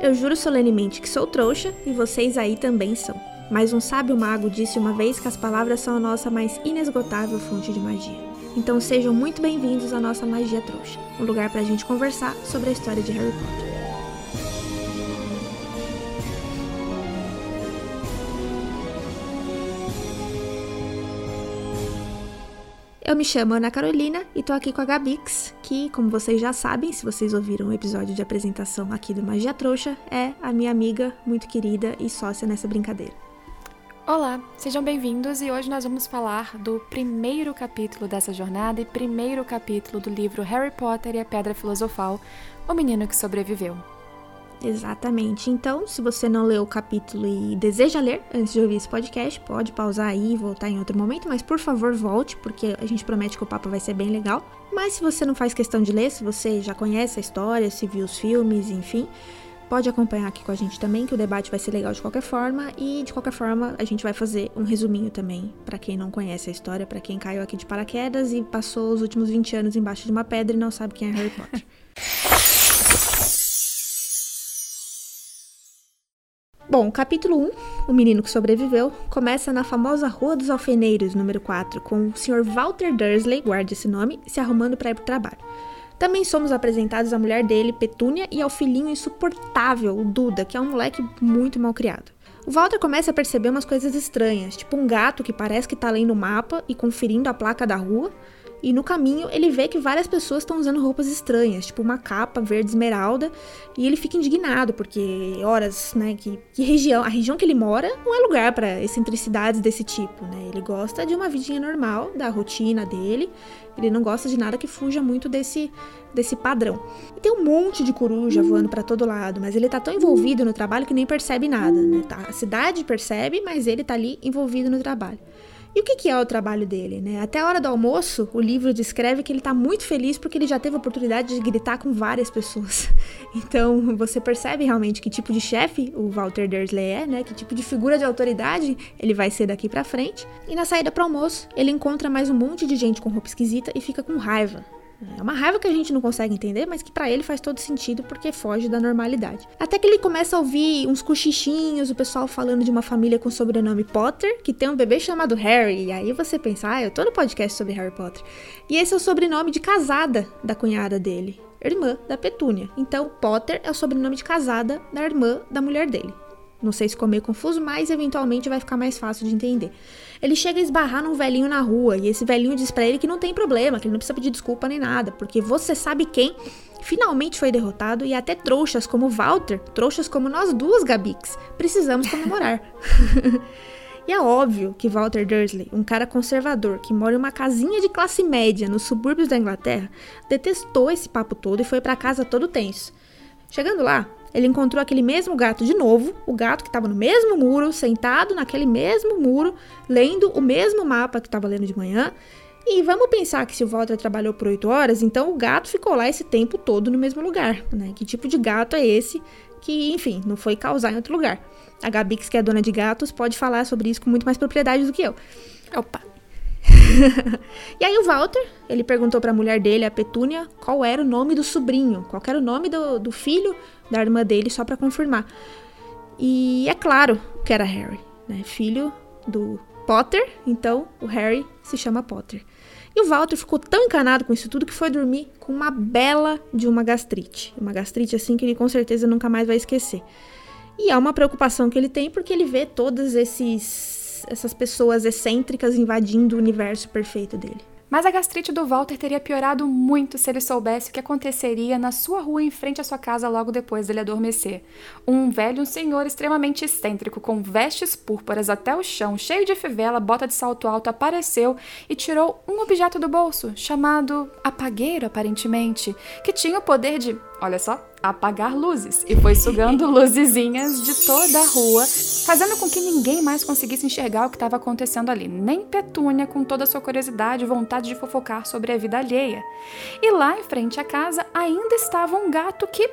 Eu juro solenemente que sou trouxa e vocês aí também são. Mas um sábio mago disse uma vez que as palavras são a nossa mais inesgotável fonte de magia. Então sejam muito bem-vindos à nossa Magia Trouxa, um lugar para a gente conversar sobre a história de Harry Potter. Eu me chamo Ana Carolina e tô aqui com a Gabix, que, como vocês já sabem, se vocês ouviram o episódio de apresentação aqui do Magia Trouxa, é a minha amiga muito querida e sócia nessa brincadeira. Olá, sejam bem-vindos e hoje nós vamos falar do primeiro capítulo dessa jornada e primeiro capítulo do livro Harry Potter e a Pedra Filosofal, O Menino que Sobreviveu. Exatamente. Então, se você não leu o capítulo e deseja ler antes de ouvir esse podcast, pode pausar aí e voltar em outro momento, mas por favor volte, porque a gente promete que o papo vai ser bem legal. Mas se você não faz questão de ler, se você já conhece a história, se viu os filmes, enfim, pode acompanhar aqui com a gente também, que o debate vai ser legal de qualquer forma. E de qualquer forma, a gente vai fazer um resuminho também, para quem não conhece a história, para quem caiu aqui de paraquedas e passou os últimos 20 anos embaixo de uma pedra e não sabe quem é Harry Potter. Bom, capítulo 1, O Menino que Sobreviveu, começa na famosa Rua dos Alfeneiros, número 4, com o Sr. Walter Dursley, guarde esse nome, se arrumando para ir para o trabalho. Também somos apresentados à mulher dele, Petúnia, e ao filhinho insuportável, o Duda, que é um moleque muito mal criado. O Walter começa a perceber umas coisas estranhas, tipo um gato que parece que tá lendo o mapa e conferindo a placa da rua, e no caminho ele vê que várias pessoas estão usando roupas estranhas, tipo uma capa verde esmeralda, e ele fica indignado porque horas, né, que, que região, a região que ele mora não é lugar para excentricidades desse tipo, né? Ele gosta de uma vidinha normal, da rotina dele. Ele não gosta de nada que fuja muito desse desse padrão. E tem um monte de coruja voando para todo lado, mas ele tá tão envolvido no trabalho que nem percebe nada, né? Tá, a cidade percebe, mas ele tá ali envolvido no trabalho. E o que, é o trabalho dele? Né? Até a hora do almoço, o livro descreve que ele está muito feliz porque ele já teve a oportunidade de gritar com várias pessoas. Então você percebe realmente que tipo de chefe o Walter Dursley é, né? Que tipo de figura de autoridade ele vai ser daqui para frente. E na saída para almoço, ele encontra mais um monte de gente com roupa esquisita e fica com raiva. É uma raiva que a gente não consegue entender, mas que para ele faz todo sentido porque foge da normalidade. Até que ele começa a ouvir uns cochichinhos, o pessoal falando de uma família com sobrenome Potter, que tem um bebê chamado Harry. E aí você pensa, ah, eu tô no podcast sobre Harry Potter. E esse é o sobrenome de casada da cunhada dele, irmã da Petúnia. Então, Potter é o sobrenome de casada da irmã da mulher dele. Não sei se ficou meio confuso, mas eventualmente vai ficar mais fácil de entender. Ele chega a esbarrar num velhinho na rua e esse velhinho diz para ele que não tem problema, que ele não precisa pedir desculpa nem nada, porque você sabe quem finalmente foi derrotado e até trouxas como Walter, trouxas como nós duas Gabix, precisamos comemorar. e é óbvio que Walter Dursley, um cara conservador que mora em uma casinha de classe média nos subúrbios da Inglaterra, detestou esse papo todo e foi para casa todo tenso. Chegando lá, ele encontrou aquele mesmo gato de novo, o gato que estava no mesmo muro, sentado naquele mesmo muro, lendo o mesmo mapa que estava lendo de manhã. E vamos pensar que se o Walter trabalhou por 8 horas, então o gato ficou lá esse tempo todo no mesmo lugar, né? Que tipo de gato é esse que, enfim, não foi causar em outro lugar? A Gabix, que é dona de gatos, pode falar sobre isso com muito mais propriedade do que eu. Opa! e aí o Walter, ele perguntou para a mulher dele, a Petúnia, qual era o nome do sobrinho, qual era o nome do, do filho da irmã dele, só para confirmar. E é claro que era Harry, né? Filho do Potter, então o Harry se chama Potter. E o Walter ficou tão encanado com isso tudo que foi dormir com uma bela de uma gastrite. Uma gastrite assim que ele com certeza nunca mais vai esquecer. E é uma preocupação que ele tem porque ele vê todas esses essas pessoas excêntricas invadindo o universo perfeito dele. Mas a gastrite do Walter teria piorado muito se ele soubesse o que aconteceria na sua rua em frente à sua casa logo depois dele adormecer. Um velho senhor extremamente excêntrico, com vestes púrpuras até o chão, cheio de fivela, bota de salto alto, apareceu e tirou um objeto do bolso, chamado apagueiro, aparentemente, que tinha o poder de, olha só, apagar luzes e foi sugando luzezinhas de toda a rua, fazendo com que ninguém mais conseguisse enxergar o que estava acontecendo ali, nem Petúnia com toda a sua curiosidade e vontade de fofocar sobre a vida alheia. E lá em frente à casa ainda estava um gato que,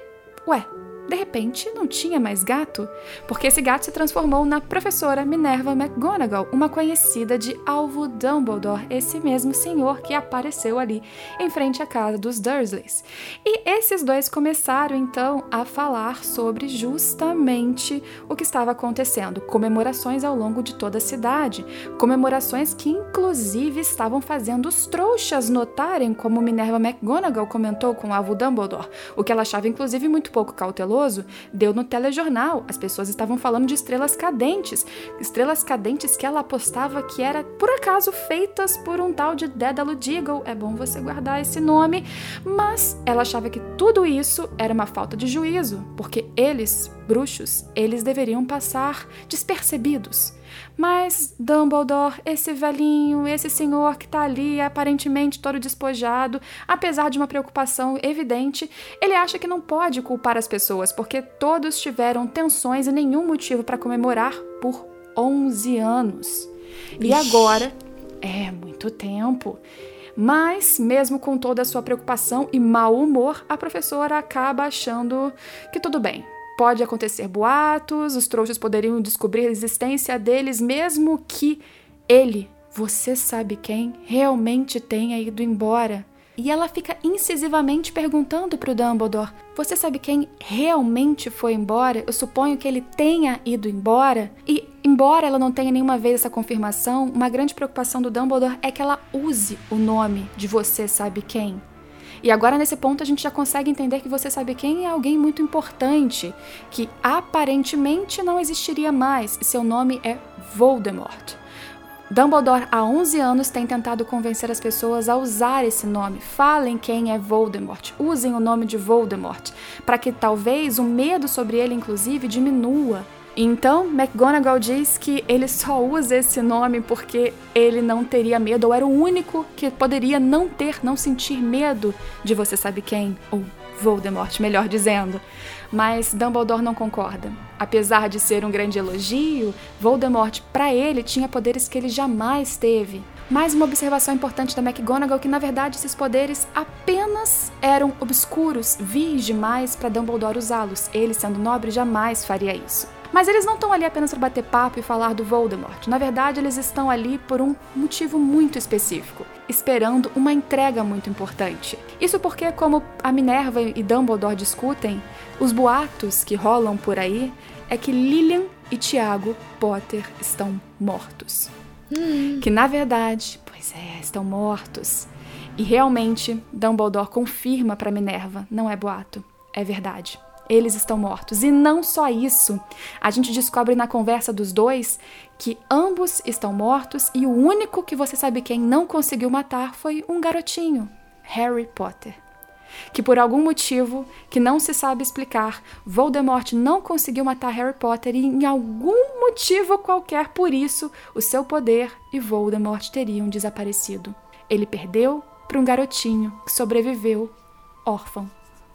ué, de repente não tinha mais gato, porque esse gato se transformou na professora Minerva McGonagall, uma conhecida de Alvo Dumbledore, esse mesmo senhor que apareceu ali em frente à casa dos Dursleys. E esses dois começaram então a falar sobre justamente o que estava acontecendo, comemorações ao longo de toda a cidade, comemorações que inclusive estavam fazendo os trouxas notarem, como Minerva McGonagall comentou com Alvo Dumbledore, o que ela achava inclusive muito pouco cauteloso deu no telejornal. As pessoas estavam falando de estrelas cadentes, estrelas cadentes que ela apostava que era por acaso feitas por um tal de Dédalo Deagle. É bom você guardar esse nome, mas ela achava que tudo isso era uma falta de juízo, porque eles, bruxos, eles deveriam passar despercebidos. Mas Dumbledore, esse velhinho, esse senhor que tá ali aparentemente todo despojado, apesar de uma preocupação evidente, ele acha que não pode culpar as pessoas porque todos tiveram tensões e nenhum motivo para comemorar por 11 anos. E agora é muito tempo. Mas, mesmo com toda a sua preocupação e mau humor, a professora acaba achando que tudo bem. Pode acontecer boatos, os trouxas poderiam descobrir a existência deles, mesmo que ele, você sabe quem, realmente tenha ido embora. E ela fica incisivamente perguntando para o Dumbledore: Você sabe quem realmente foi embora? Eu suponho que ele tenha ido embora. E, embora ela não tenha nenhuma vez essa confirmação, uma grande preocupação do Dumbledore é que ela use o nome de Você sabe quem. E agora, nesse ponto, a gente já consegue entender que você sabe quem é alguém muito importante, que aparentemente não existiria mais, e seu nome é Voldemort. Dumbledore, há 11 anos, tem tentado convencer as pessoas a usar esse nome. Falem quem é Voldemort, usem o nome de Voldemort, para que talvez o medo sobre ele, inclusive, diminua. Então, McGonagall diz que ele só usa esse nome porque ele não teria medo, ou era o único que poderia não ter, não sentir medo de você sabe quem, ou Voldemort, melhor dizendo. Mas Dumbledore não concorda. Apesar de ser um grande elogio, Voldemort, para ele, tinha poderes que ele jamais teve. Mais uma observação importante da McGonagall que na verdade esses poderes apenas eram obscuros, vis demais para Dumbledore usá-los. Ele, sendo nobre, jamais faria isso. Mas eles não estão ali apenas para bater papo e falar do Voldemort. Na verdade, eles estão ali por um motivo muito específico, esperando uma entrega muito importante. Isso porque, como a Minerva e Dumbledore discutem, os boatos que rolam por aí é que Lilian e Tiago Potter estão mortos. Hum. Que na verdade, pois é, estão mortos. E realmente, Dumbledore confirma para Minerva, não é boato, é verdade eles estão mortos. E não só isso, a gente descobre na conversa dos dois que ambos estão mortos e o único que você sabe quem não conseguiu matar foi um garotinho, Harry Potter. Que por algum motivo que não se sabe explicar, Voldemort não conseguiu matar Harry Potter e em algum motivo qualquer por isso o seu poder e Voldemort teriam desaparecido. Ele perdeu para um garotinho que sobreviveu órfão.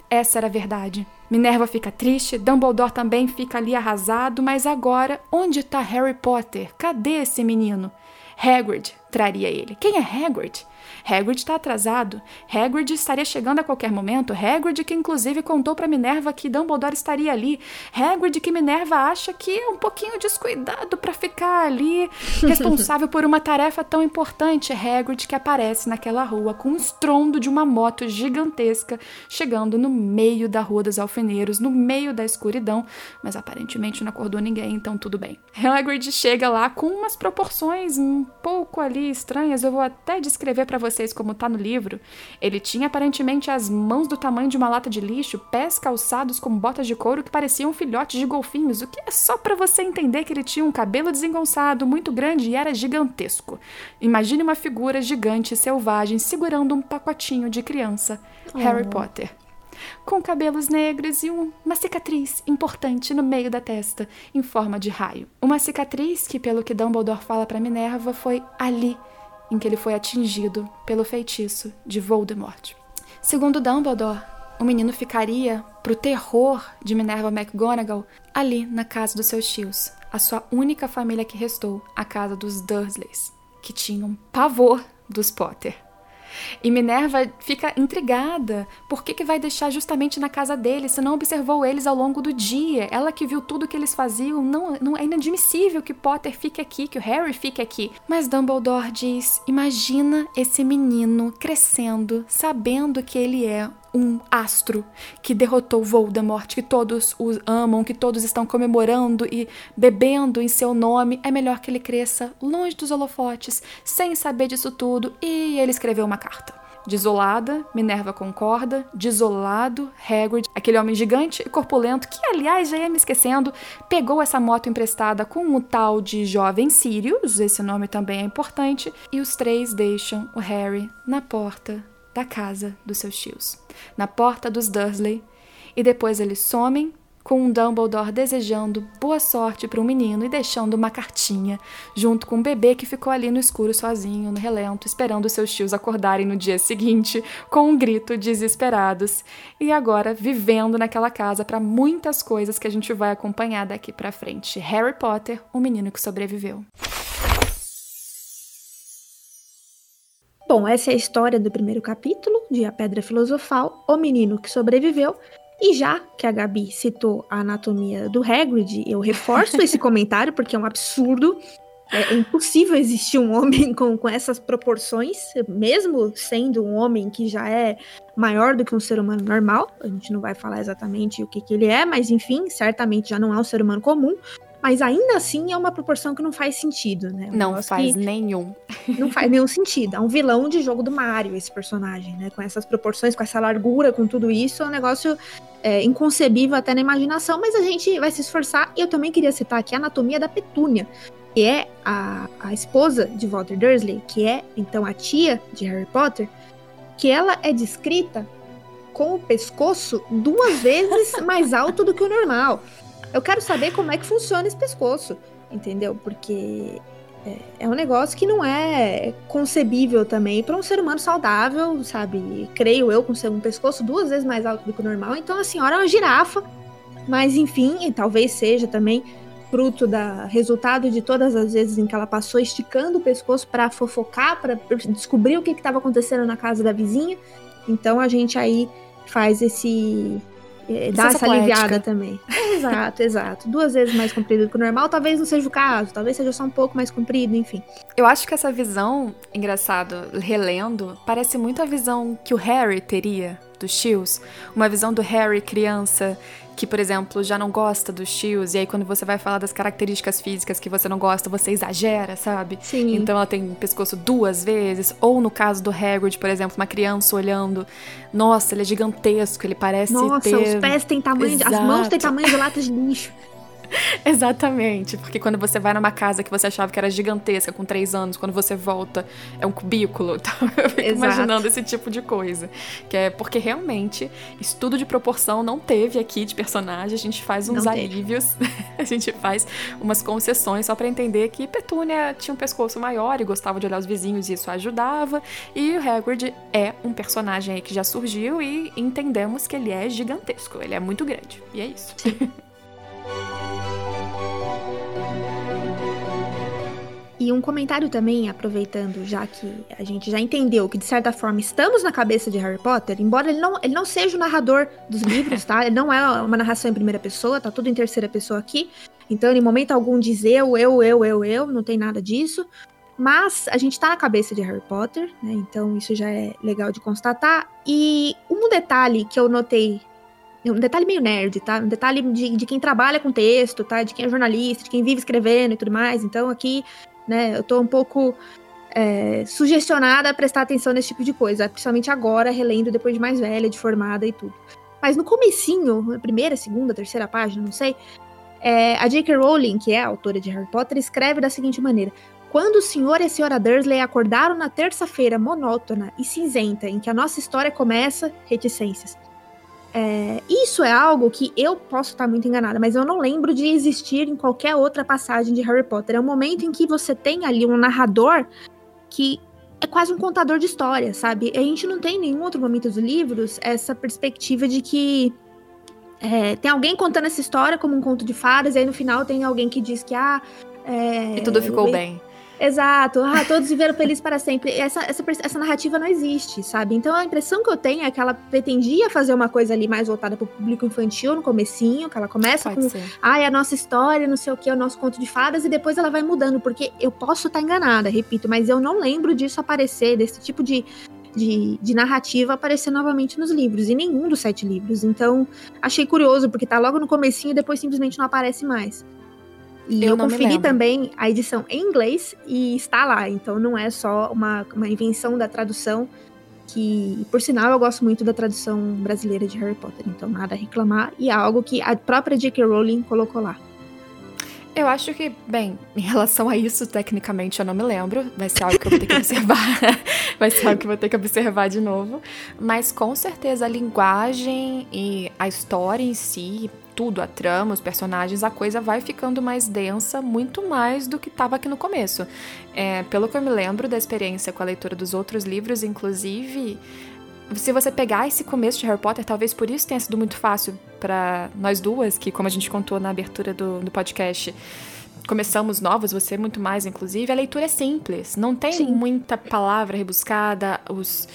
Essa era a verdade. Minerva fica triste, Dumbledore também fica ali arrasado, mas agora, onde está Harry Potter? Cadê esse menino? Hagrid traria ele. Quem é Hagrid? Hagrid está atrasado. Hagrid estaria chegando a qualquer momento. Hagrid que inclusive contou para Minerva que Dumbledore estaria ali. Hagrid que Minerva acha que é um pouquinho descuidado para ficar ali, responsável por uma tarefa tão importante. Hagrid que aparece naquela rua com um estrondo de uma moto gigantesca chegando no meio da Rua dos Alfeneiros, no meio da escuridão, mas aparentemente não acordou ninguém, então tudo bem. Hagrid chega lá com umas proporções um pouco ali estranhas. Eu vou até descrever para vocês como tá no livro. Ele tinha aparentemente as mãos do tamanho de uma lata de lixo, pés calçados com botas de couro que pareciam filhotes de golfinhos, o que é só para você entender que ele tinha um cabelo desengonçado muito grande e era gigantesco. Imagine uma figura gigante e selvagem segurando um pacotinho de criança. Oh. Harry Potter com cabelos negros e um, uma cicatriz importante no meio da testa, em forma de raio. Uma cicatriz que, pelo que Dumbledore fala para Minerva, foi ali em que ele foi atingido pelo feitiço de Voldemort. Segundo Dumbledore, o menino ficaria pro terror de Minerva McGonagall ali na casa dos seus tios, a sua única família que restou, a casa dos Dursleys, que tinham pavor dos Potter. E Minerva fica intrigada. Por que, que vai deixar justamente na casa dele se não observou eles ao longo do dia? Ela que viu tudo que eles faziam, não, não é inadmissível que Potter fique aqui, que o Harry fique aqui. Mas Dumbledore diz: imagina esse menino crescendo, sabendo que ele é um astro que derrotou Voldemort, que todos o amam, que todos estão comemorando e bebendo em seu nome, é melhor que ele cresça longe dos holofotes, sem saber disso tudo, e ele escreveu uma carta. Desolada, Minerva concorda. Desolado, Hagrid, aquele homem gigante e corpulento que, aliás, já ia me esquecendo, pegou essa moto emprestada com o tal de jovem Sirius, esse nome também é importante, e os três deixam o Harry na porta da casa dos seus tios, na porta dos Dursley, e depois eles somem com um Dumbledore desejando boa sorte para o menino e deixando uma cartinha, junto com o bebê que ficou ali no escuro sozinho, no relento, esperando seus tios acordarem no dia seguinte com um grito desesperados. E agora vivendo naquela casa para muitas coisas que a gente vai acompanhar daqui para frente. Harry Potter, o menino que sobreviveu. Bom, essa é a história do primeiro capítulo de A Pedra Filosofal, O Menino que Sobreviveu. E já que a Gabi citou a anatomia do Hagrid, eu reforço esse comentário porque é um absurdo. É, impossível existir um homem com, com essas proporções, mesmo sendo um homem que já é maior do que um ser humano normal. A gente não vai falar exatamente o que, que ele é, mas enfim, certamente já não é um ser humano comum. Mas ainda assim é uma proporção que não faz sentido, né? Um não faz nenhum. Não faz nenhum sentido. É um vilão de jogo do Mario, esse personagem, né? Com essas proporções, com essa largura, com tudo isso, é um negócio é, inconcebível até na imaginação, mas a gente vai se esforçar. E eu também queria citar aqui a anatomia da Petúnia, que é a, a esposa de Walter Dursley, que é então a tia de Harry Potter, que ela é descrita com o pescoço duas vezes mais alto do que o normal. Eu quero saber como é que funciona esse pescoço, entendeu? Porque é, é um negócio que não é concebível também para um ser humano saudável, sabe? Creio eu, com um pescoço duas vezes mais alto do que o normal. Então a senhora é uma girafa, mas enfim, talvez seja também fruto da resultado de todas as vezes em que ela passou esticando o pescoço para fofocar, para descobrir o que estava acontecendo na casa da vizinha. Então a gente aí faz esse é, dá essa poética. aliviada também. Exato, exato. Duas vezes mais comprido do que o normal, talvez não seja o caso, talvez seja só um pouco mais comprido, enfim. Eu acho que essa visão, engraçado, relendo, parece muito a visão que o Harry teria dos Shields. Uma visão do Harry criança que, por exemplo, já não gosta dos tios, e aí quando você vai falar das características físicas que você não gosta, você exagera, sabe? Sim. Então ela tem pescoço duas vezes, ou no caso do Hagrid, por exemplo, uma criança olhando, nossa, ele é gigantesco, ele parece nossa, ter... os pés têm tamanho, de... as mãos têm tamanho de latas de lixo. Exatamente, porque quando você vai numa casa que você achava que era gigantesca com três anos, quando você volta é um cubículo. Então eu fico Exato. imaginando esse tipo de coisa. Que é porque realmente estudo de proporção não teve aqui de personagem, a gente faz uns alívios, a gente faz umas concessões só para entender que Petúnia tinha um pescoço maior e gostava de olhar os vizinhos e isso ajudava. E o Hagrid é um personagem aí que já surgiu e entendemos que ele é gigantesco, ele é muito grande. E é isso. E um comentário também, aproveitando, já que a gente já entendeu que, de certa forma, estamos na cabeça de Harry Potter, embora ele não, ele não seja o narrador dos livros, tá? Ele não é uma narração em primeira pessoa, tá tudo em terceira pessoa aqui. Então, em momento algum, diz eu, eu, eu, eu, eu, não tem nada disso. Mas a gente tá na cabeça de Harry Potter, né? Então isso já é legal de constatar. E um detalhe que eu notei um detalhe meio nerd, tá? Um detalhe de, de, quem trabalha com texto, tá? De quem é jornalista, de quem vive escrevendo e tudo mais. Então aqui né? Eu tô um pouco é, sugestionada a prestar atenção nesse tipo de coisa, principalmente agora, relendo depois de mais velha, de formada e tudo. Mas no comecinho, na primeira, segunda, terceira página, não sei, é, a J.K. Rowling, que é a autora de Harry Potter, escreve da seguinte maneira: Quando o senhor e a senhora Dursley acordaram na terça-feira monótona e cinzenta em que a nossa história começa, reticências. É, isso é algo que eu posso estar muito enganada, mas eu não lembro de existir em qualquer outra passagem de Harry Potter. É um momento em que você tem ali um narrador que é quase um contador de história, sabe? A gente não tem em nenhum outro momento dos livros essa perspectiva de que é, tem alguém contando essa história como um conto de fadas, e aí no final tem alguém que diz que ah. É, e tudo ficou bem. Exato. Ah, todos viveram felizes para sempre. Essa, essa, essa narrativa não existe, sabe? Então a impressão que eu tenho é que ela pretendia fazer uma coisa ali mais voltada para o público infantil no comecinho, que ela começa Pode com, ser. ah, é a nossa história, não sei o que, é o nosso conto de fadas, e depois ela vai mudando, porque eu posso estar enganada, repito, mas eu não lembro disso aparecer, desse tipo de, de, de, narrativa aparecer novamente nos livros, e nenhum dos sete livros. Então, achei curioso, porque tá logo no comecinho e depois simplesmente não aparece mais. E eu, eu conferi também a edição em inglês e está lá. Então não é só uma, uma invenção da tradução. Que, por sinal, eu gosto muito da tradução brasileira de Harry Potter. Então nada a reclamar. E é algo que a própria J.K. Rowling colocou lá. Eu acho que, bem, em relação a isso, tecnicamente eu não me lembro. Vai ser algo que eu vou ter que observar. Vai ser algo que eu vou ter que observar de novo. Mas com certeza a linguagem e a história em si, tudo, a trama, os personagens, a coisa vai ficando mais densa, muito mais do que estava aqui no começo. É, pelo que eu me lembro da experiência com a leitura dos outros livros, inclusive, se você pegar esse começo de Harry Potter, talvez por isso tenha sido muito fácil para nós duas, que como a gente contou na abertura do, do podcast, começamos novos, você muito mais, inclusive, a leitura é simples, não tem Sim. muita palavra rebuscada, os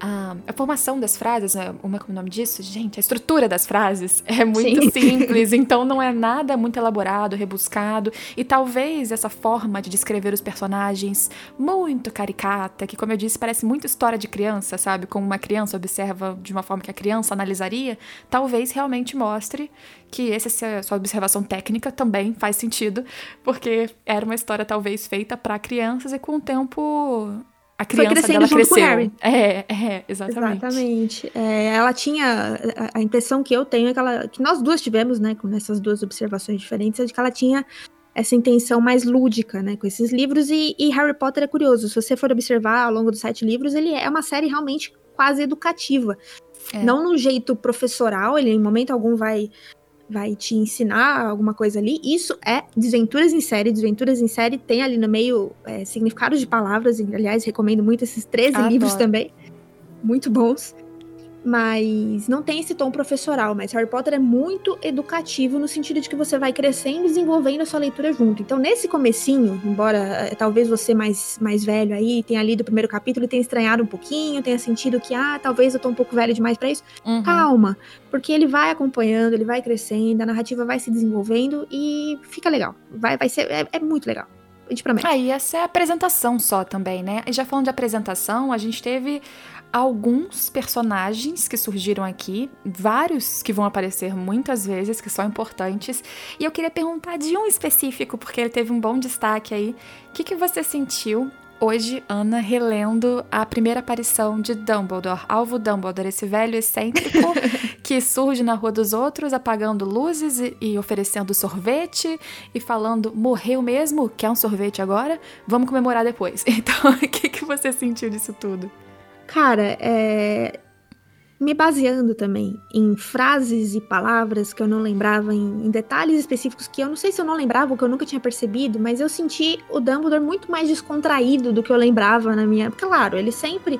a, a, formação das frases, né, como é o nome disso? Gente, a estrutura das frases é muito Sim. simples, então não é nada muito elaborado, rebuscado, e talvez essa forma de descrever os personagens muito caricata, que como eu disse, parece muito história de criança, sabe? Como uma criança observa de uma forma que a criança analisaria, talvez realmente mostre que essa sua observação técnica também faz sentido, porque era uma história talvez feita para crianças e com o tempo a criança foi crescendo dela junto cresceu. com o Harry. É, é, exatamente. Exatamente. É, ela tinha. A impressão que eu tenho é que, ela, que nós duas tivemos, né, com essas duas observações diferentes, é de que ela tinha essa intenção mais lúdica, né, com esses livros. E, e, Harry Potter é curioso. Se você for observar ao longo dos sete livros, ele é uma série realmente quase educativa. É. Não no jeito professoral, ele em momento algum vai vai te ensinar alguma coisa ali. Isso é Desventuras em Série. Desventuras em Série tem ali no meio é, significados de palavras. Aliás, recomendo muito esses 13 Adoro. livros também. Muito bons mas não tem esse tom professoral, mas Harry Potter é muito educativo no sentido de que você vai crescendo e desenvolvendo a sua leitura junto. Então, nesse comecinho, embora eh, talvez você mais, mais velho aí tenha lido o primeiro capítulo e tenha estranhado um pouquinho, tenha sentido que, ah, talvez eu tô um pouco velho demais para isso, uhum. calma, porque ele vai acompanhando, ele vai crescendo, a narrativa vai se desenvolvendo e fica legal. Vai, vai ser, é, é muito legal. A gente promete. Ah, e essa é a apresentação só também, né? E já falando de apresentação, a gente teve alguns personagens que surgiram aqui, vários que vão aparecer muitas vezes, que são importantes. E eu queria perguntar de um específico, porque ele teve um bom destaque aí. O que, que você sentiu hoje, Ana, relendo a primeira aparição de Dumbledore, Alvo Dumbledore, esse velho excêntrico que surge na Rua dos Outros apagando luzes e, e, oferecendo sorvete e falando: morreu mesmo? Quer um sorvete agora? Vamos comemorar depois. Então, o que, que você sentiu disso tudo? Cara, é... me baseando também em frases e palavras que eu não lembrava, em, em, detalhes específicos que eu não sei se eu não lembrava ou que eu nunca tinha percebido, mas eu senti o Dumbledore muito mais descontraído do que eu lembrava na minha. Claro, ele sempre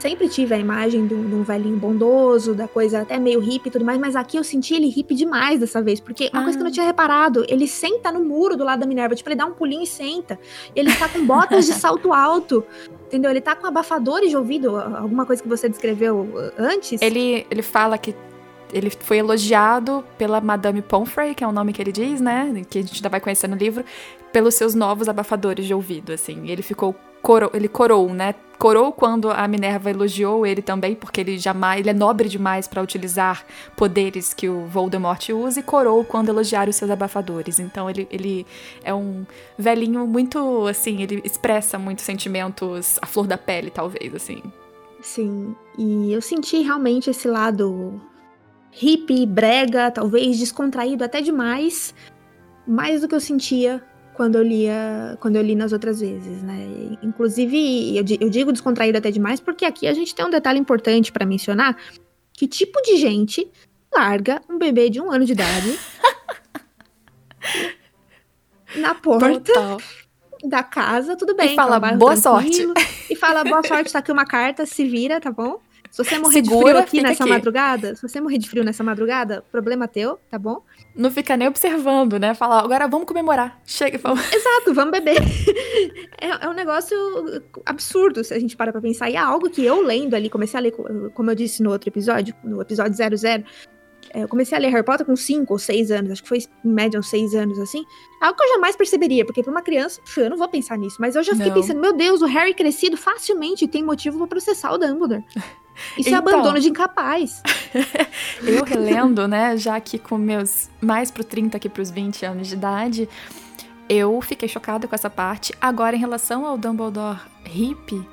sempre tive a imagem de um, velhinho bondoso, da coisa até meio hippie e tudo mais, mas aqui eu senti ele hippie demais dessa vez, porque uma ah. coisa que eu não ah. tinha reparado, ele senta no muro do lado da Minerva, tipo, ele dá um pulinho e senta. Ele tá com botas de salto alto, entendeu? Ele tá com abafadores de ouvido, alguma coisa que você descreveu antes. Ele, ele fala que ele foi elogiado pela Madame Pomfrey, que é o nome que ele diz, né? Que a gente ainda vai conhecer no livro, pelos seus novos abafadores de ouvido, assim. Ele ficou ele corou, né? Corou quando a Minerva elogiou ele também, porque ele jamais, ele é nobre demais para utilizar poderes que o Voldemort usa, e corou quando elogiaram os seus abafadores. Então ele, ele é um velhinho muito, assim, ele expressa muitos sentimentos à flor da pele, talvez, assim. Sim, e eu senti realmente esse lado hippie, brega, talvez descontraído até demais, mais do que eu sentia quando eu lia, quando eu li nas outras vezes, né? Inclusive, eu, eu digo descontraído até demais porque aqui a gente tem um detalhe importante para mencionar, que tipo de gente larga um bebê de um ano de idade na porta da casa, tudo bem. E fala, um boa sorte. E fala, boa sorte, tá aqui uma carta, se vira, tá bom? Se você morrer Segura, de frio aqui nessa aqui. madrugada, se você morrer de frio nessa madrugada, problema teu, tá bom? Não fica nem observando, né? Falar, agora vamos comemorar. Chega, vamos. Exato, vamos beber. é, é, um negócio absurdo se a gente para pra pensar. E é algo que eu lendo ali, comecei a ler, como eu disse no outro episódio, no episódio 00, é, eu comecei a ler Harry Potter com 5 ou 6 anos, acho que foi em média uns 6 anos, assim. Algo que eu jamais perceberia, porque pra uma criança, eu não vou pensar nisso. Mas eu já fiquei não. pensando, meu Deus, o Harry crescido facilmente tem motivo para processar o Dumbledore. Isso é então, é abandono de incapaz. eu relendo, né, já que com meus mais pro 30 que pros 20 anos de idade, eu fiquei chocada com essa parte. Agora, em relação ao Dumbledore hippie,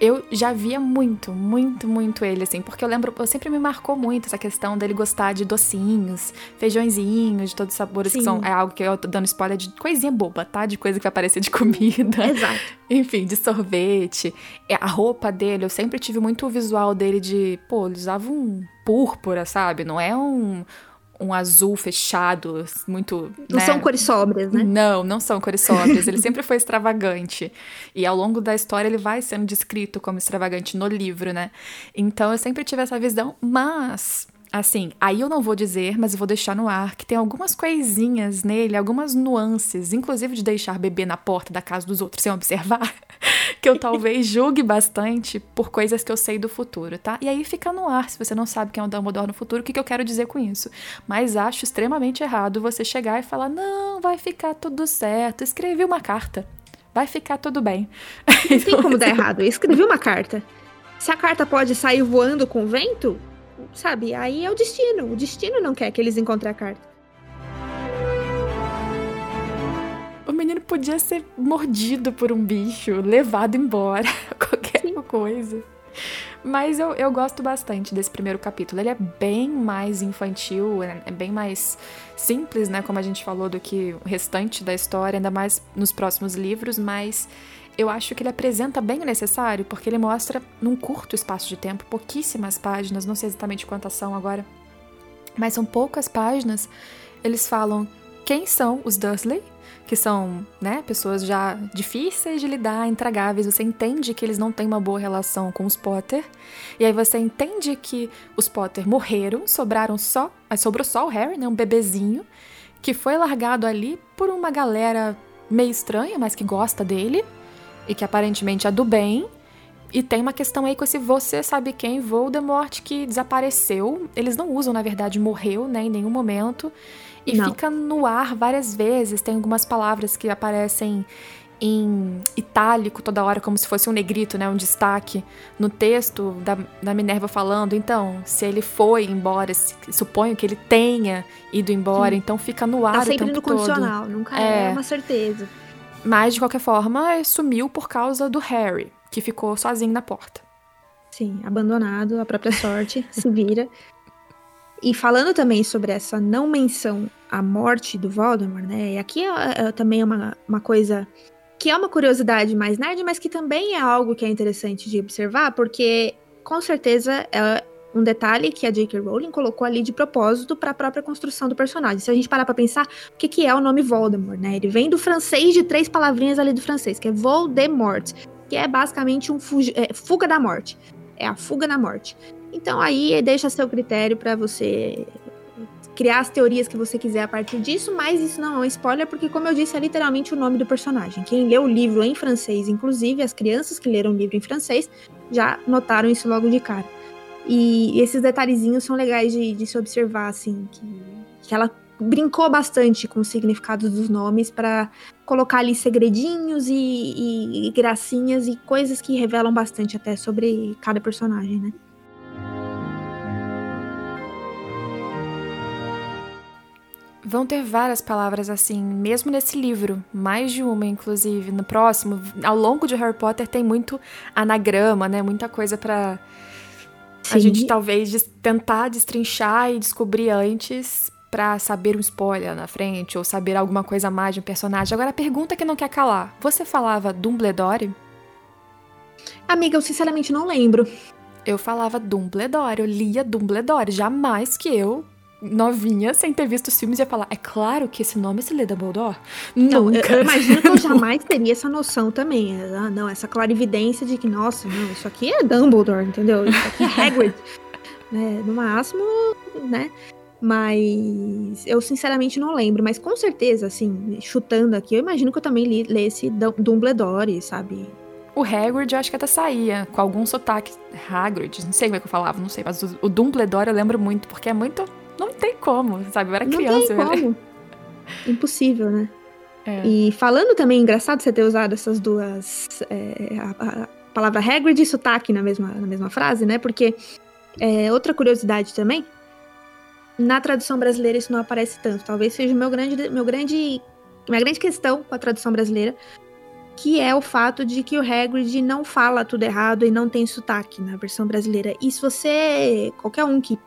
eu já via muito, muito, muito ele, assim, porque eu lembro, eu sempre me marcou muito essa questão dele gostar de docinhos, feijõezinhos, de todos os sabores, Sim. que são, é algo que eu tô dando spoiler de coisinha boba, tá? De coisa que vai aparecer de comida. Exato. Enfim, de sorvete. É, a roupa dele, eu sempre tive muito o visual dele de, pô, ele usava um púrpura, sabe? Não é um, um azul fechado, muito. Não né? são cores sóbrias, né? Não, não são cores sóbrias. ele sempre foi extravagante. E ao longo da história ele vai sendo descrito como extravagante no livro, né? Então eu sempre tive essa visão, mas Assim, aí eu não vou dizer, mas eu vou deixar no ar que tem algumas coisinhas nele, algumas nuances, inclusive de deixar bebê na porta da casa dos outros sem observar, que eu talvez julgue bastante por coisas que eu sei do futuro, tá? E aí fica no ar, se você não sabe quem é o Dumbledore no futuro, o que, que eu quero dizer com isso. Mas acho extremamente errado você chegar e falar: não, vai ficar tudo certo, escrevi uma carta, vai ficar tudo bem. Não tem como dar errado, eu escrevi uma carta. Se a carta pode sair voando com vento, sabe? Aí é o destino. O destino não quer que eles encontrem a carta. O menino podia ser mordido por um bicho, levado embora, qualquer Sim. coisa. Mas eu, eu gosto bastante desse primeiro capítulo. Ele é bem mais infantil, é, é bem mais simples, né? Como a gente falou, do que o restante da história, ainda mais nos próximos livros, mas eu acho que ele apresenta bem o necessário, porque ele mostra num curto espaço de tempo, pouquíssimas páginas, não sei exatamente quantas são agora, mas são poucas páginas. Eles falam quem são os Dursley, que são, né, pessoas já difíceis de lidar, intragáveis. Você entende que eles não têm uma boa relação com os Potter. E aí você entende que os Potter morreram, sobraram só, sobrou só o Harry, né, um bebezinho, que foi largado ali por uma galera meio estranha, mas que gosta dele e que aparentemente é do bem. E tem uma questão aí com esse você sabe quem, Voldemort, que desapareceu. Eles não usam, na verdade, morreu, né, em nenhum momento. E não. fica no ar várias vezes. Tem algumas palavras que aparecem em itálico toda hora, como se fosse um negrito, né? Um destaque no texto da, da Minerva falando. Então, se ele foi embora, se, suponho que ele tenha ido embora, Sim. então fica no ar tá sempre o tempo no condicional, nunca é. é uma certeza. Mas, de qualquer forma, sumiu por causa do Harry, que ficou sozinho na porta. Sim, abandonado, a própria sorte, se vira. E falando também sobre essa não menção à morte do Voldemort, né? E aqui é, é também uma, uma coisa que é uma curiosidade mais nerd, mas que também é algo que é interessante de observar, porque com certeza é, um detalhe que a J.K. Rowling colocou ali de propósito para a própria construção do personagem. Se a gente parar para pensar, o que, que é o nome Voldemort, né? Ele vem do francês de três palavrinhas ali do francês, que é Voldemort, que é basicamente um é, fuga da morte. É a fuga da morte. Então aí deixa seu critério para você criar as teorias que você quiser a partir disso, mas isso não é um spoiler, porque, como eu disse, é literalmente o nome do personagem. Quem leu o livro em francês, inclusive as crianças que leram o livro em francês, já notaram isso logo de cara. E esses detalhezinhos são legais de, de se observar, assim, que, que ela brincou bastante com os significados dos nomes para colocar ali segredinhos e, e, e, gracinhas e coisas que revelam bastante até sobre cada personagem, né? Vão ter várias palavras assim, mesmo nesse livro, mais de uma, inclusive. No próximo, ao longo de Harry Potter, tem muito anagrama, né? Muita coisa para a gente talvez tentar destrinchar e descobrir antes para saber um spoiler na frente ou saber alguma coisa mais de um personagem. Agora a pergunta que não quer calar: você falava Dumbledore? Amiga, eu sinceramente não lembro. Eu falava Dumbledore, eu lia Dumbledore, jamais que eu novinha, sem ter visto os filmes, ia falar: é claro que esse nome se lê Dumbledore? Não, Nunca. Eu, eu imagino que eu jamais teria essa noção também. Ah, não, essa clarividência de que, nossa, não, isso aqui é Dumbledore, entendeu? Isso aqui é Hagrid. né? No máximo, né? Mas eu sinceramente não lembro, mas com certeza, assim, chutando aqui, eu imagino que eu também li, lesse Dumbledore, sabe? O Hagrid eu acho que até saía com algum sotaque. Hagrid, não sei como é que eu falava, não sei, mas o, o Dumbledore eu lembro muito, porque é muito. Não tem como, sabe? Eu era criança. Não tem como. Impossível, né? É. E falando também, engraçado você ter usado essas duas. É, a, a, palavra Hagrid e sotaque na mesma, na mesma frase, né? Porque é, outra curiosidade também na tradução brasileira isso não aparece tanto. Talvez seja o meu grande, meu grande, minha grande questão com a tradução brasileira, que é o fato de que o Hagrid não fala tudo errado e não tem sotaque na versão brasileira. E se você, qualquer um que,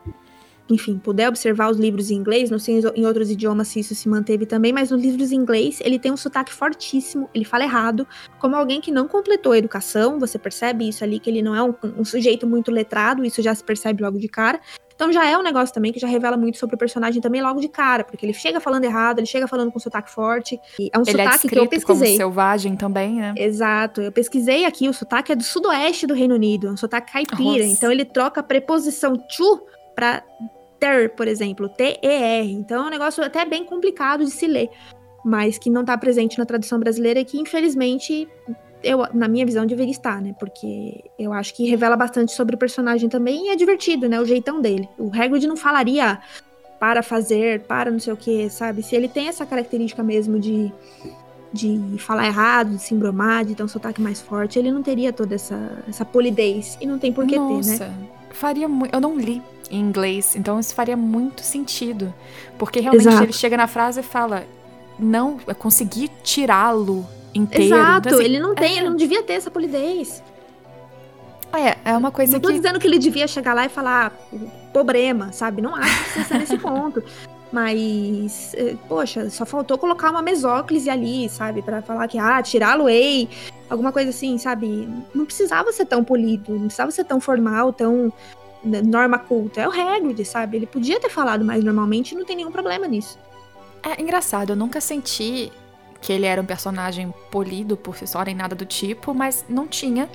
enfim, puder observar os livros em inglês, não sei em outros idiomas se isso se manteve também, mas nos livros em inglês ele tem um sotaque fortíssimo, ele fala errado, como alguém que não completou a educação, você percebe isso ali, que ele não é um, um sujeito muito letrado, isso já se percebe logo de cara. Então já é um negócio também que já revela muito sobre o personagem também logo de cara, porque ele chega falando errado, ele chega falando com sotaque forte. é um ele é sotaque é que eu pesquisei. Como selvagem também, né? Exato. Eu pesquisei aqui, o sotaque é do sudoeste do Reino Unido, é um sotaque caipira. Nossa. Então ele troca a preposição to para ter, por exemplo, T-E-R. Então é um negócio até bem complicado de se ler, mas que não está presente na tradução brasileira e que infelizmente eu, na minha visão, deveria estar, né? Porque eu acho que revela bastante sobre o personagem também e é divertido, né? O jeitão dele. O Hagrid não falaria para fazer, para não sei o que, sabe? Se ele tem essa característica mesmo de, de falar errado, de se embromar, de ter um sotaque mais forte, ele não teria toda essa, essa polidez. E não tem por que ter, né? Faria muito. Eu não li em inglês, então isso faria muito sentido. Porque realmente Exato. ele chega na frase e fala: Não, eu consegui tirá-lo inteiro. Exato, então, assim, ele não tem, é... ele não devia ter essa polidez. É, é uma coisa não que... Não tô dizendo que ele devia chegar lá e falar ah, problema, sabe? Não acho que seja nesse ponto. Mas, eh, poxa, só faltou colocar uma mesóclise ali, sabe? para falar que, ah, tirá-lo ei, alguma coisa assim, sabe? Não precisava ser tão polido, não precisava ser tão formal, tão norma culta. É o Hagrid, sabe? Ele podia ter falado mais normalmente não tem nenhum problema nisso. É engraçado, eu nunca senti que ele era um personagem polido por si só, nem nada do tipo, mas não tinha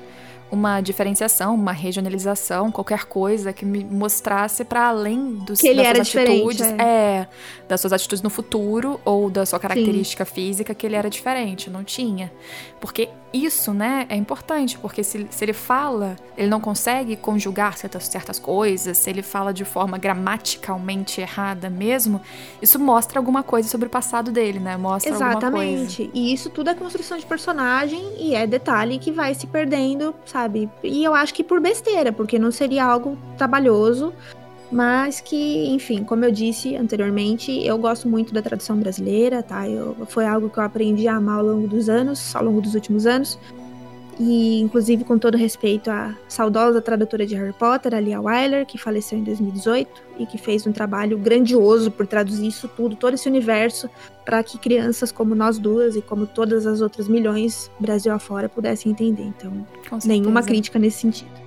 uma diferenciação, uma regionalização, qualquer coisa que me mostrasse para além dos, que ele das era suas atitudes, é. é. das suas atitudes no futuro ou da sua característica Sim. física que ele era diferente, não tinha. Porque isso, né, é importante, porque se, se ele fala, ele não consegue conjugar certas, certas coisas, se ele fala de forma gramaticalmente errada mesmo, isso mostra alguma coisa sobre o passado dele, né? Mostra Exatamente. E isso tudo é construção de personagem e é detalhe que vai se perdendo, sabe? E eu acho que por besteira, porque não seria algo trabalhoso mas que, enfim, como eu disse anteriormente, eu gosto muito da tradução brasileira, tá? Eu, foi algo que eu aprendi a amar ao longo dos anos, ao longo dos últimos anos. E, inclusive, com todo respeito à saudosa tradutora de Harry Potter, a Lia Wyler, que faleceu em 2018 e que fez um trabalho grandioso por traduzir isso tudo, todo esse universo, para que crianças como nós duas e como todas as outras milhões, Brasil afora, pudessem entender. Então, nenhuma crítica nesse sentido.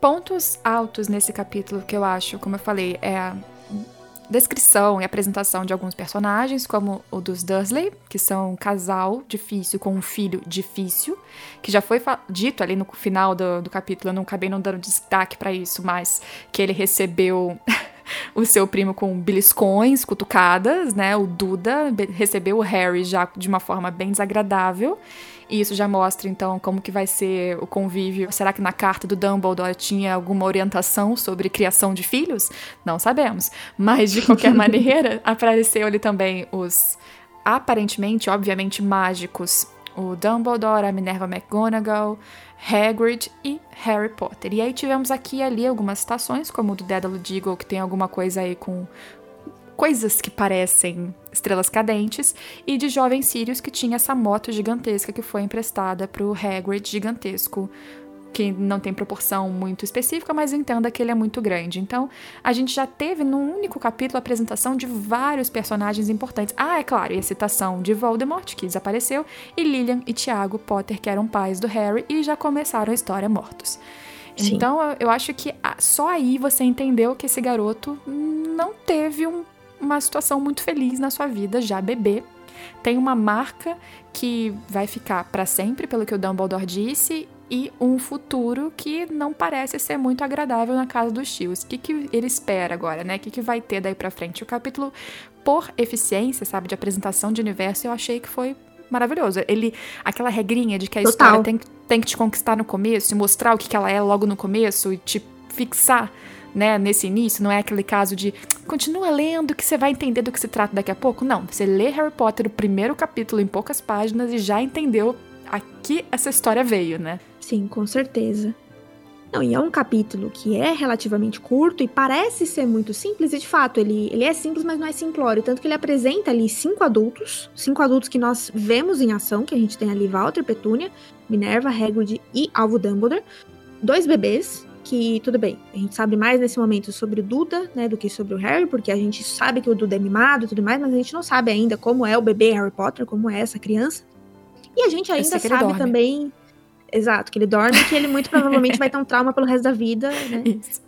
pontos altos nesse capítulo que eu acho, como eu falei, é a descrição e apresentação de alguns personagens, como o dos Dursley, que são um casal difícil com um filho difícil, que já foi dito ali no final do, do capítulo, eu não acabei não dando destaque para isso, mas que ele recebeu o seu primo com beliscões, cutucadas, né? O Duda recebeu o Harry já de uma forma bem desagradável. E isso já mostra, então, como que vai ser o convívio. Será que na carta do Dumbledore tinha alguma orientação sobre criação de filhos? Não sabemos. Mas, de qualquer maneira, apareceu ali também os, aparentemente, obviamente, mágicos. O Dumbledore, a Minerva McGonagall, Hagrid e Harry Potter. E aí tivemos aqui e ali algumas citações, como o do Dédalo Diggle, que tem alguma coisa aí com coisas que parecem estrelas cadentes, e de Jovem Sirius, que tinha essa moto gigantesca que foi emprestada para o Hagrid gigantesco que não tem proporção muito específica, mas entenda que ele é muito grande. Então, a gente já teve num único capítulo a apresentação de vários personagens importantes. Ah, é claro, e a citação de Voldemort, que desapareceu, e Lillian e Tiago Potter, que eram pais do Harry e já começaram a história mortos. Sim. Então, eu acho que só aí você entendeu que esse garoto não teve um, uma situação muito feliz na sua vida, já bebê. Tem uma marca que vai ficar para sempre, pelo que o Dumbledore disse, e um futuro que não parece ser muito agradável na casa dos tios. O que, que ele espera agora, né? O que, que vai ter daí pra frente? O capítulo, por eficiência, sabe, de apresentação de universo, eu achei que foi maravilhoso. Ele, aquela regrinha de que a Total. história tem, tem que te conquistar no começo e mostrar o que, que ela é logo no começo e te fixar. Né, nesse início, não é aquele caso de continua lendo que você vai entender do que se trata daqui a pouco. Não, você lê Harry Potter o primeiro capítulo em poucas páginas e já entendeu a que essa história veio, né? Sim, com certeza. Não, e é um capítulo que é relativamente curto e parece ser muito simples, e de fato, ele, ele é simples, mas não é simplório. Tanto que ele apresenta ali cinco adultos, cinco adultos que nós vemos em ação, que a gente tem ali Walter, Petúnia, Minerva, Hagrid e Alvo Dumbledore. Dois bebês, que tudo bem, a gente sabe mais nesse momento sobre o Duda, né, do que sobre o Harry, porque a gente sabe que o Duda é mimado e tudo mais, mas a gente não sabe ainda como é o bebê Harry Potter, como é essa criança. E a gente ainda sabe também Exato, que ele dorme e que ele muito provavelmente vai ter um trauma pelo resto da vida, né? Isso.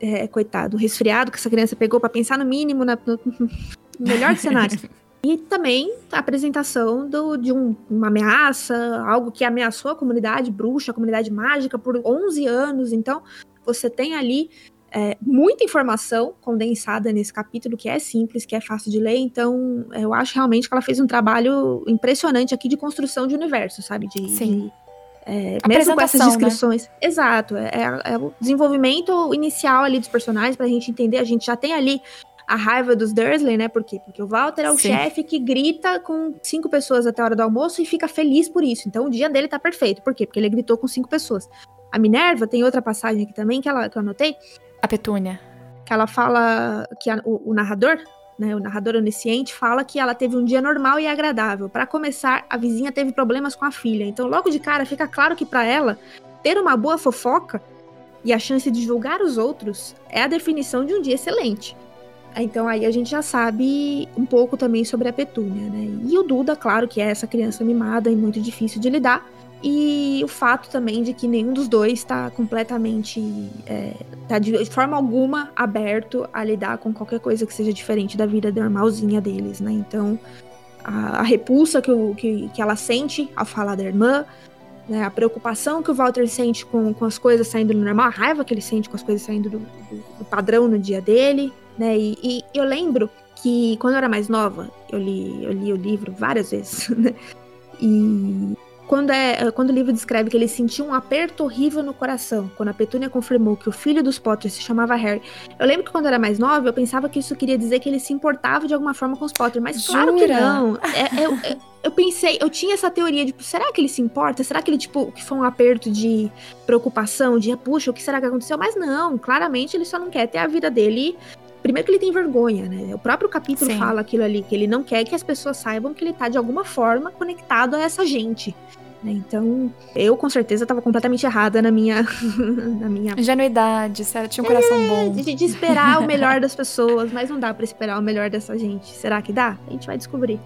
É, coitado, resfriado que essa criança pegou para pensar no mínimo, na, no melhor dos cenários. E também a apresentação do, de um, uma ameaça, algo que ameaçou a comunidade bruxa, a comunidade mágica por 11 anos. Então, você tem ali é, muita informação condensada nesse capítulo, que é simples, que é fácil de ler. Então, eu acho realmente que ela fez um trabalho impressionante aqui de construção de universo, sabe? De, Sim. De, é, mesmo com essas né? descrições. Né? Exato. É, é, o desenvolvimento inicial ali dos personagens pra gente entender. A gente já tem ali a raiva dos Dursley, né? Por quê? Porque o Walter é o chefe que grita com cinco pessoas até a hora do almoço e fica feliz por isso. Então o dia dele tá perfeito. Por quê? Porque ele gritou com cinco pessoas. A Minerva tem outra passagem aqui também que, ela, que eu anotei. A Petúnia. Que ela fala que a, o, o narrador, né, o narrador onisciente fala que ela teve um dia normal e agradável. Para começar, a vizinha teve problemas com a filha. Então, logo de cara, fica claro que para ela, ter uma boa fofoca e a chance de julgar os outros é a definição de um dia excelente. Então aí a gente já sabe um pouco também sobre a Petúnia, né? E o Duda, claro que é essa criança mimada e muito difícil de lidar, e o fato também de que nenhum dos dois está completamente, é, tá de forma alguma aberto a lidar com qualquer coisa que seja diferente da vida normalzinha deles, né? Então, a, a repulsa que, o, que, que ela sente ao falar da irmã, né? a preocupação que o Walter sente com, com as coisas saindo do normal, a raiva que ele sente com as coisas saindo do, do, do padrão no dia dele, né? E, e, eu lembro que quando eu era mais nova, eu li, eu li o livro várias vezes, né? E quando, é, quando o livro descreve que ele sentiu um aperto horrível no coração, quando a Petúnia confirmou que o filho dos Potter se chamava Harry. Eu lembro que quando eu era mais nova, eu pensava que isso queria dizer que ele se importava de alguma forma com os Potter, mas Jura? claro que não. É, é, é, eu pensei, eu tinha essa teoria de, tipo, será que ele se importa? Será que ele, tipo, que foi um aperto de preocupação, de, puxa, o que será que aconteceu? Mas não, claramente ele só não quer ter a vida dele Primeiro que ele tem vergonha, né? O próprio capítulo Sim. fala aquilo ali, que ele não quer que as pessoas saibam que ele tá de alguma forma conectado a essa gente. Né? Então, eu com certeza estava completamente errada na minha. na minha... Ingenuidade, certo? Tinha um coração é, bom. De, de esperar o melhor das pessoas, mas não dá para esperar o melhor dessa gente. Será que dá? A gente vai descobrir.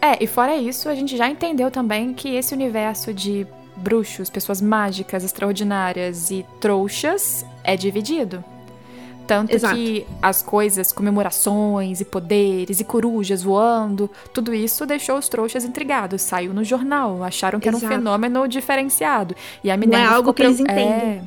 É, e fora isso, a gente já entendeu também que esse universo de bruxos, pessoas mágicas, extraordinárias e trouxas é dividido. Tanto Exato. que as coisas, comemorações e poderes e corujas voando, tudo isso deixou os trouxas intrigados. Saiu no jornal, acharam que Exato. era um fenômeno diferenciado. E a Minerva Não é algo que eles entendem. É...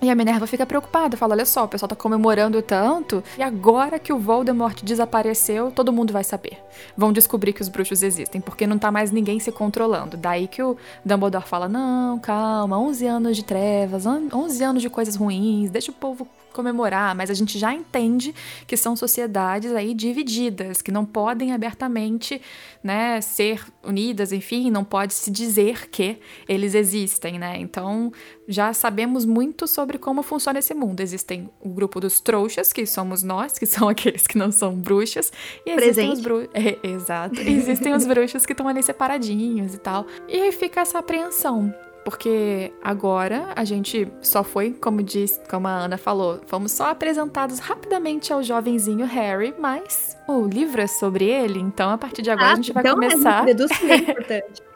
E a Minerva fica preocupada, fala: olha só, o pessoal tá comemorando tanto, e agora que o Voldemort desapareceu, todo mundo vai saber. Vão descobrir que os bruxos existem, porque não tá mais ninguém se controlando. Daí que o Dumbledore fala: não, calma, 11 anos de trevas, 11 anos de coisas ruins, deixa o povo comemorar, mas a gente já entende que são sociedades aí divididas, que não podem abertamente, né, ser unidas, enfim, não pode se dizer que eles existem, né? Então, já sabemos muito sobre como funciona esse mundo. Existem o grupo dos trouxas, que somos nós, que são aqueles que não são bruxas, e existem Presente. os bruxos, é, exato. existem os bruxos que estão ali separadinhos e tal. E aí fica essa apreensão Porque agora a gente só foi, como diz, como a Ana falou, fomos só apresentados rapidamente ao jovenzinho Harry, mas o livro é sobre ele, então a partir de agora ah, a gente vai então começar. É importante.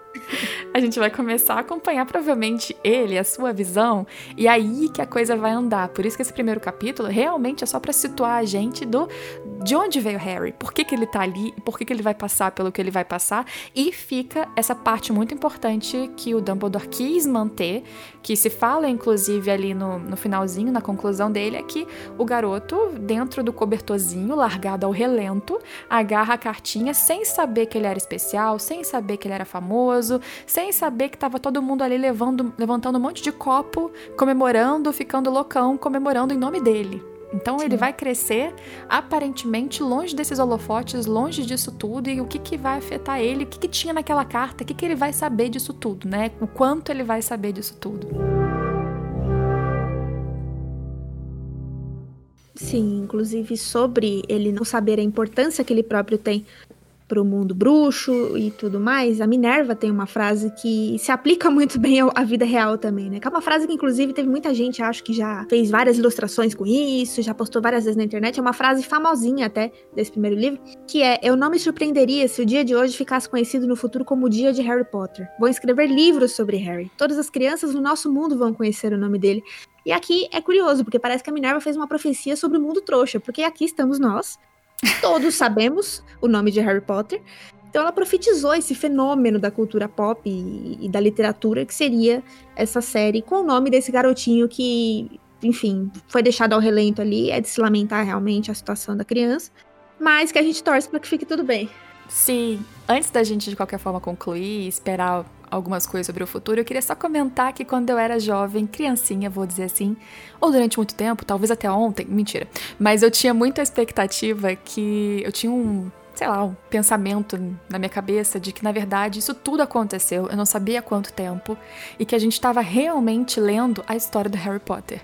a gente vai começar a acompanhar provavelmente ele, a sua visão, e aí que a coisa vai andar. Por isso que esse primeiro capítulo realmente é só para situar a gente do de onde veio Harry, por que, que ele tá ali, por que, que ele vai passar pelo que ele vai passar, e fica essa parte muito importante que o Dumbledore quis manter, que se fala inclusive ali no, no finalzinho, na conclusão dele, é que o garoto, dentro do cobertorzinho, largado ao relento, agarra a cartinha sem saber que ele era especial, sem saber que ele era famoso, sem saber que tava todo mundo ali levando, levantando um monte de copo, comemorando, ficando loucão, comemorando em nome dele. Então Sim. ele vai crescer aparentemente longe desses holofotes, longe disso tudo e o que, que vai afetar ele, o que, que tinha naquela carta, o que, que ele vai saber disso tudo, né? O quanto ele vai saber disso tudo. Sim, inclusive sobre ele não saber a importância que ele próprio tem para o mundo bruxo e tudo mais, a Minerva tem uma frase que se aplica muito bem à vida real também, né? Que é uma frase que, inclusive, teve muita gente, acho que já fez várias ilustrações com isso, já postou várias vezes na internet. É uma frase famosinha até desse primeiro livro, que é: Eu não me surpreenderia se o dia de hoje ficasse conhecido no futuro como o dia de Harry Potter. Vou escrever livros sobre Harry. Todas as crianças no nosso mundo vão conhecer o nome dele. E aqui é curioso, porque parece que a Minerva fez uma profecia sobre o mundo trouxa, porque aqui estamos nós, Todos sabemos o nome de Harry Potter. Então ela profetizou esse fenômeno da cultura pop e, e, da literatura que seria essa série com o nome desse garotinho que, enfim, foi deixado ao relento ali, é de se lamentar realmente a situação da criança, mas que a gente torce para que fique tudo bem. Sim, antes da gente de qualquer forma concluir, esperar algumas coisas sobre o futuro, eu queria só comentar que quando eu era jovem, criancinha, vou dizer assim, ou durante muito tempo, talvez até ontem, mentira, mas eu tinha muita expectativa que eu tinha um sei lá, um pensamento na minha cabeça de que, na verdade, isso tudo aconteceu, eu não sabia quanto tempo, e que a gente estava realmente lendo a história do Harry Potter.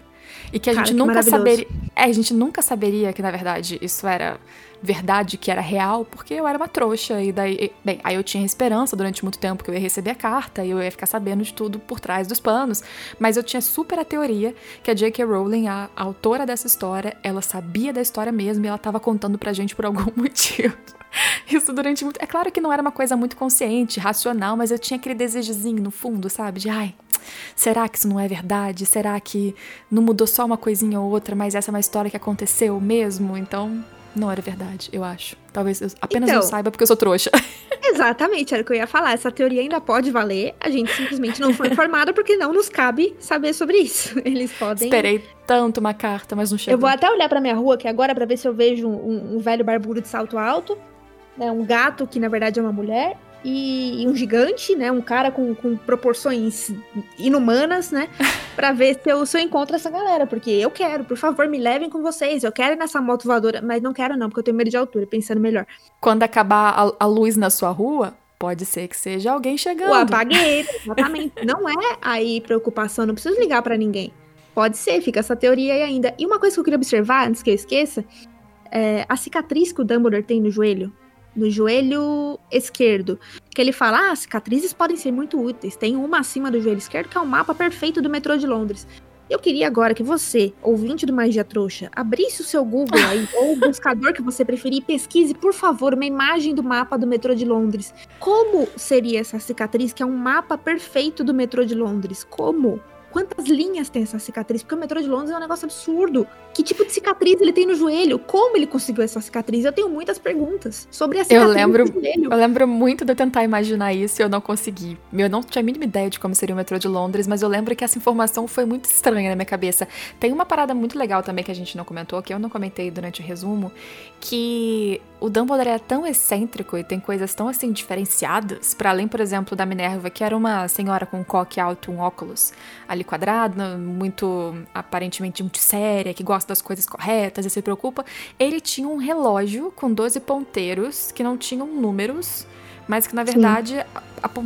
E que a Cara, gente nunca saberia. É, a gente nunca saberia que, na verdade, isso era verdade, que era real, porque eu era uma trouxa. E daí. Bem, aí eu tinha esperança durante muito tempo que eu ia receber a carta e eu ia ficar sabendo de tudo por trás dos panos. Mas eu tinha super a teoria que a J.K. Rowling, a, a autora dessa história, ela sabia da história mesmo e ela tava contando pra gente por algum motivo. Isso durante muito. É claro que não era uma coisa muito consciente, racional, mas eu tinha aquele desejozinho no fundo, sabe? De ai, será que isso não é verdade? Será que não mudou só uma coisinha ou outra, mas essa é uma história que aconteceu mesmo? Então, não era verdade, eu acho. Talvez eu apenas então, não saiba porque eu sou trouxa. Exatamente, era o que eu ia falar. Essa teoria ainda pode valer. A gente simplesmente não foi informada porque não nos cabe saber sobre isso. Eles podem. Esperei tanto uma carta, mas não chegou. Eu vou até olhar pra minha rua aqui agora para ver se eu vejo um, um velho barbudo de salto alto. Né, um gato que na verdade é uma mulher e, e um gigante, né? Um cara com, com proporções inumanas, né? Pra ver se eu, se eu encontro essa galera. Porque eu quero, por favor, me levem com vocês. Eu quero ir nessa moto voadora, mas não quero não, porque eu tenho medo de altura, pensando melhor. Quando acabar a, a luz na sua rua, Pode ser que seja alguém chegando. O apagueiro, exatamente. não é aí preocupação, não preciso ligar para ninguém. Pode ser, fica essa teoria aí ainda. E uma coisa que eu queria observar, antes que eu esqueça, é a cicatriz que o Dumbledore tem no joelho no joelho esquerdo. Que ele fala: ah, cicatrizes podem ser muito úteis. Tem uma acima do joelho esquerdo que é o mapa perfeito do metrô de Londres. Eu queria agora que você, ouvinte do Magia Trouxa, abrisse o seu Google aí, ou o buscador que você preferir, e pesquise, por favor, uma imagem do mapa do metrô de Londres. Como seria essa cicatriz, que é um mapa perfeito do metrô de Londres? Como? Quantas linhas tem essa cicatriz? Porque o metrô de Londres é um negócio absurdo. Que tipo de cicatriz ele tem no joelho? Como ele conseguiu essa cicatriz? Eu tenho muitas perguntas sobre a cicatriz eu lembro, no joelho. Eu lembro muito de eu tentar imaginar isso e eu não consegui. Eu não tinha a mínima ideia de como seria o metrô de Londres, mas eu lembro que essa informação foi muito estranha na minha cabeça. Tem uma parada muito legal também que a gente não comentou, que eu não comentei durante o resumo, que o Dumbledore é tão excêntrico e tem coisas tão assim diferenciadas, para além, por exemplo, da Minerva, que era uma senhora com um coque alto, um óculos ali quadrado, muito aparentemente muito séria, que gosta das coisas corretas e se preocupa. Ele tinha um relógio com 12 ponteiros que não tinham números, mas que na verdade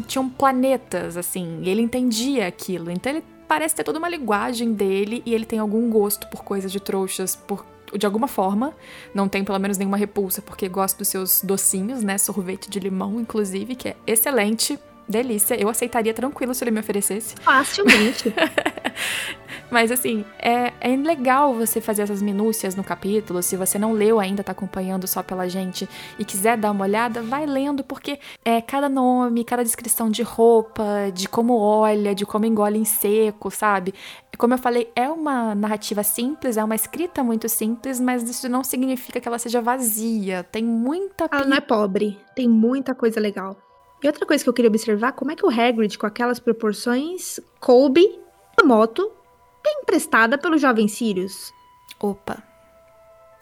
tinham planetas, assim, e ele entendia aquilo. Então ele parece ter toda uma linguagem dele e ele tem algum gosto por coisas de trouxas, por de alguma forma, não tem pelo menos nenhuma repulsa, porque gosto dos seus docinhos, né? Sorvete de limão, inclusive, que é excelente. delícia. Eu aceitaria tranquilo se ele me oferecesse. Facilmente. Mas assim, é, é legal você fazer essas minúcias no capítulo. Se você não leu ainda, tá acompanhando só pela gente e quiser dar uma olhada, vai lendo, porque é cada nome, cada descrição de roupa, de como olha, de como engole em seco, sabe? Como eu falei, é uma narrativa simples, é uma escrita muito simples, mas isso não significa que ela seja vazia. Tem muita. Ela não é pobre, tem muita coisa legal. E outra coisa que eu queria observar, como é que o Hagrid, com aquelas proporções, coube a moto bem emprestada pelo jovem Sirius. Opa.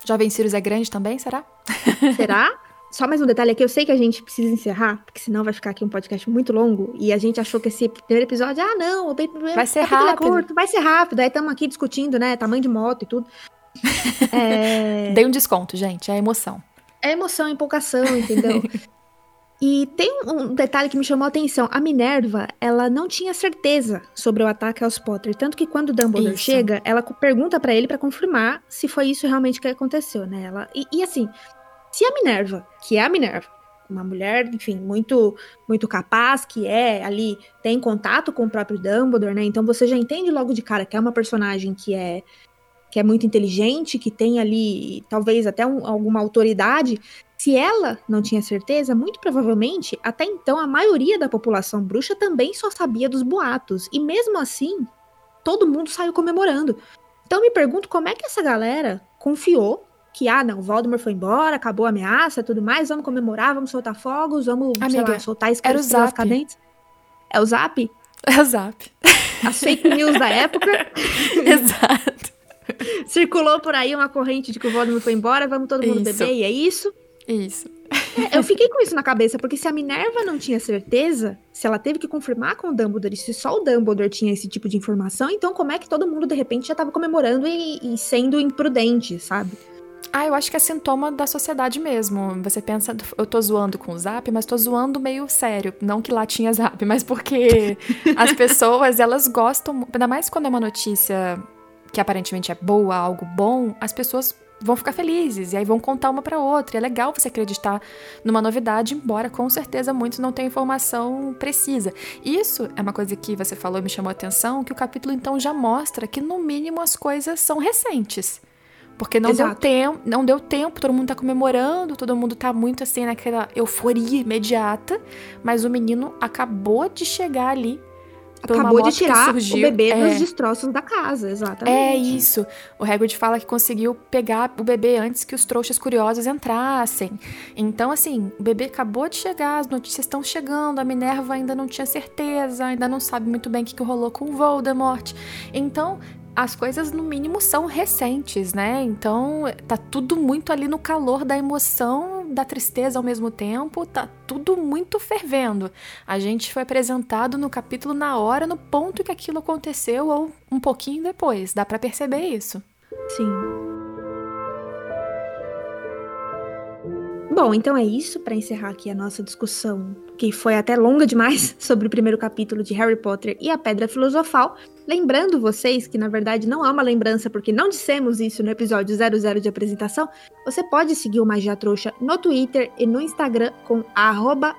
Jovem Sirius é grande também, será? Será? Só mais um detalhe aqui, eu sei que a gente precisa encerrar, porque senão vai ficar aqui um podcast muito longo, e a gente achou que esse primeiro episódio, ah, não, vai ser rápido. É curto, vai ser rápido, aí estamos aqui discutindo, né, tamanho de moto e tudo. é... Dei um desconto, gente, é emoção. É emoção, empolgação, entendeu? E tem um detalhe que me chamou a atenção. A Minerva, ela não tinha certeza sobre o ataque aos Potter. Tanto que quando o Dumbledore isso. chega, ela pergunta para ele para confirmar se foi isso realmente que aconteceu, né? Ela, e, e, assim, se a Minerva, que é a Minerva, uma mulher, enfim, muito muito capaz, que é ali, tem contato com o próprio Dumbledore, né? Então você já entende logo de cara que é uma personagem que é que é muito inteligente, que tem ali talvez até um, alguma autoridade. Se ela não tinha certeza, muito provavelmente, até então a maioria da população bruxa também só sabia dos boatos. E mesmo assim, todo mundo saiu comemorando. Então me pergunto como é que essa galera confiou que, ah, não, Voldemort foi embora, acabou a ameaça tudo mais, vamos comemorar, vamos soltar fogos, vamos, Amiga, lá, soltar escadas cadentes. É o Zap? É o Zap. As fake news da época. Exato. Circulou por aí uma corrente de que o Voldemort foi embora, vamos todo mundo isso. beber, e é isso. Isso. É, eu fiquei com isso na cabeça, porque se a Minerva não tinha certeza, se ela teve que confirmar com o Dumbledore, se só o Dumbledore tinha esse tipo de informação, então como é que todo mundo de repente já tava comemorando e, e sendo imprudente, sabe? Ah, eu acho que é sintoma da sociedade mesmo. Você pensa, eu tô zoando com o Zap, mas tô zoando meio sério. Não que lá tinha Zap, mas porque as pessoas, elas gostam, ainda mais quando é uma notícia que aparentemente é boa, algo bom, as pessoas vão ficar felizes e aí vão contar uma para outra. E é legal você acreditar numa novidade, embora com certeza muitos não tenham informação precisa. Isso é uma coisa que você falou e me chamou a atenção, que o capítulo então já mostra que no mínimo as coisas são recentes. Porque não deu tempo, não deu tempo, todo mundo tá comemorando, todo mundo tá muito assim naquela euforia imediata, mas o menino acabou de chegar ali Acabou de tirar o bebê é. dos destroços da casa, exatamente. É isso. O Hagrid fala que conseguiu pegar o bebê antes que os trouxas curiosos entrassem. Então, assim, o bebê acabou de chegar, as notícias estão chegando, a Minerva ainda não tinha certeza, ainda não sabe muito bem o que, que rolou com o Voldemort. Então, as coisas no mínimo são recentes, né? Então tá tudo muito ali no calor da emoção, da tristeza ao mesmo tempo, tá tudo muito fervendo. A gente foi apresentado no capítulo na hora, no ponto que aquilo aconteceu ou um pouquinho depois. Dá para perceber isso. Sim. Bom, então é isso para encerrar aqui a nossa discussão, que foi até longa demais, sobre o primeiro capítulo de Harry Potter e a Pedra Filosofal. Lembrando vocês que, na verdade, não é uma lembrança, porque não dissemos isso no episódio 00 de apresentação. Você pode seguir o Magia Trouxa no Twitter e no Instagram com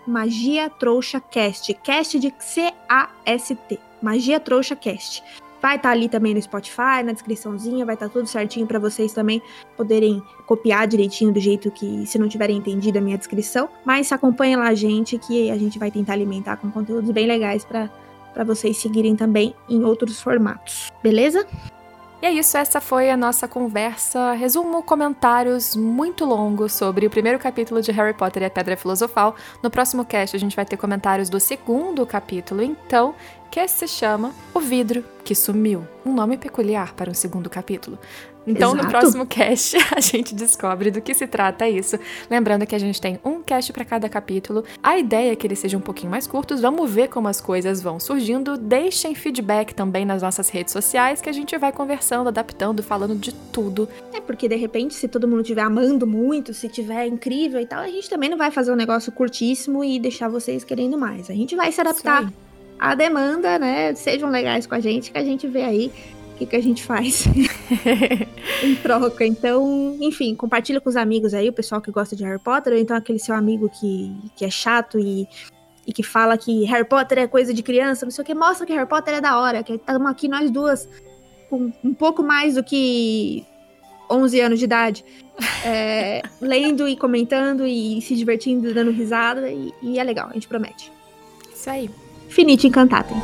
magiatrouxacast, cast de C-A-S-T, Magia Trouxa Cast. Vai estar tá ali também no Spotify, na descriçãozinha, vai estar tá tudo certinho para vocês também poderem copiar direitinho do jeito que, se não tiverem entendido a minha descrição. Mas acompanhem lá a gente, que a gente vai tentar alimentar com conteúdos bem legais para para vocês seguirem também em outros formatos, beleza? E é isso, essa foi a nossa conversa. Resumo, comentários muito longos sobre o primeiro capítulo de Harry Potter e a Pedra Filosofal. No próximo cast a gente vai ter comentários do segundo capítulo, então, que se chama O Vidro que Sumiu. Um nome peculiar para um segundo capítulo. Então, Exato. no próximo cast, a gente descobre do que se trata isso. Lembrando que a gente tem um cast para cada capítulo. A ideia é que eles sejam um pouquinho mais curtos. Vamos ver como as coisas vão surgindo. Deixem feedback também nas nossas redes sociais, que a gente vai conversando, adaptando, falando de tudo. É, porque de repente, se todo mundo estiver amando muito, se tiver incrível e tal, a gente também não vai fazer um negócio curtíssimo e deixar vocês querendo mais. A gente vai se adaptar à demanda, né? Sejam legais com a gente, que a gente vê aí que, que a gente faz em troca. Então, enfim, compartilha com os amigos aí, o pessoal que gosta de Harry Potter, ou então aquele seu amigo que, que é chato e, e que fala que Harry Potter é coisa de criança, não sei o que, mostra que Harry Potter é da hora, que estamos aqui nós duas com um pouco mais do que 11 anos de idade, é, lendo e comentando e se divertindo, dando risada, e, e, é legal, a gente promete. Isso aí. Finite Encantatem.